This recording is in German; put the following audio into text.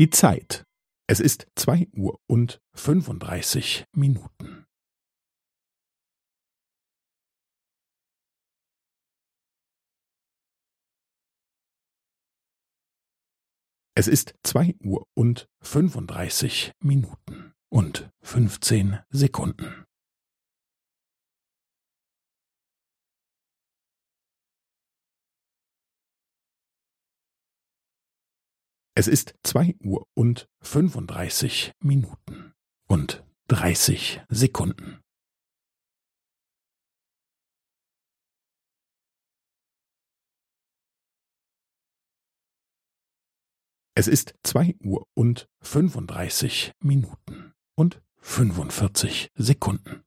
Die Zeit. Es ist zwei Uhr und fünfunddreißig Minuten. Es ist zwei Uhr und fünfunddreißig Minuten und fünfzehn Sekunden. Es ist zwei Uhr und fünfunddreißig Minuten und dreißig Sekunden. Es ist zwei Uhr und fünfunddreißig Minuten und fünfundvierzig Sekunden.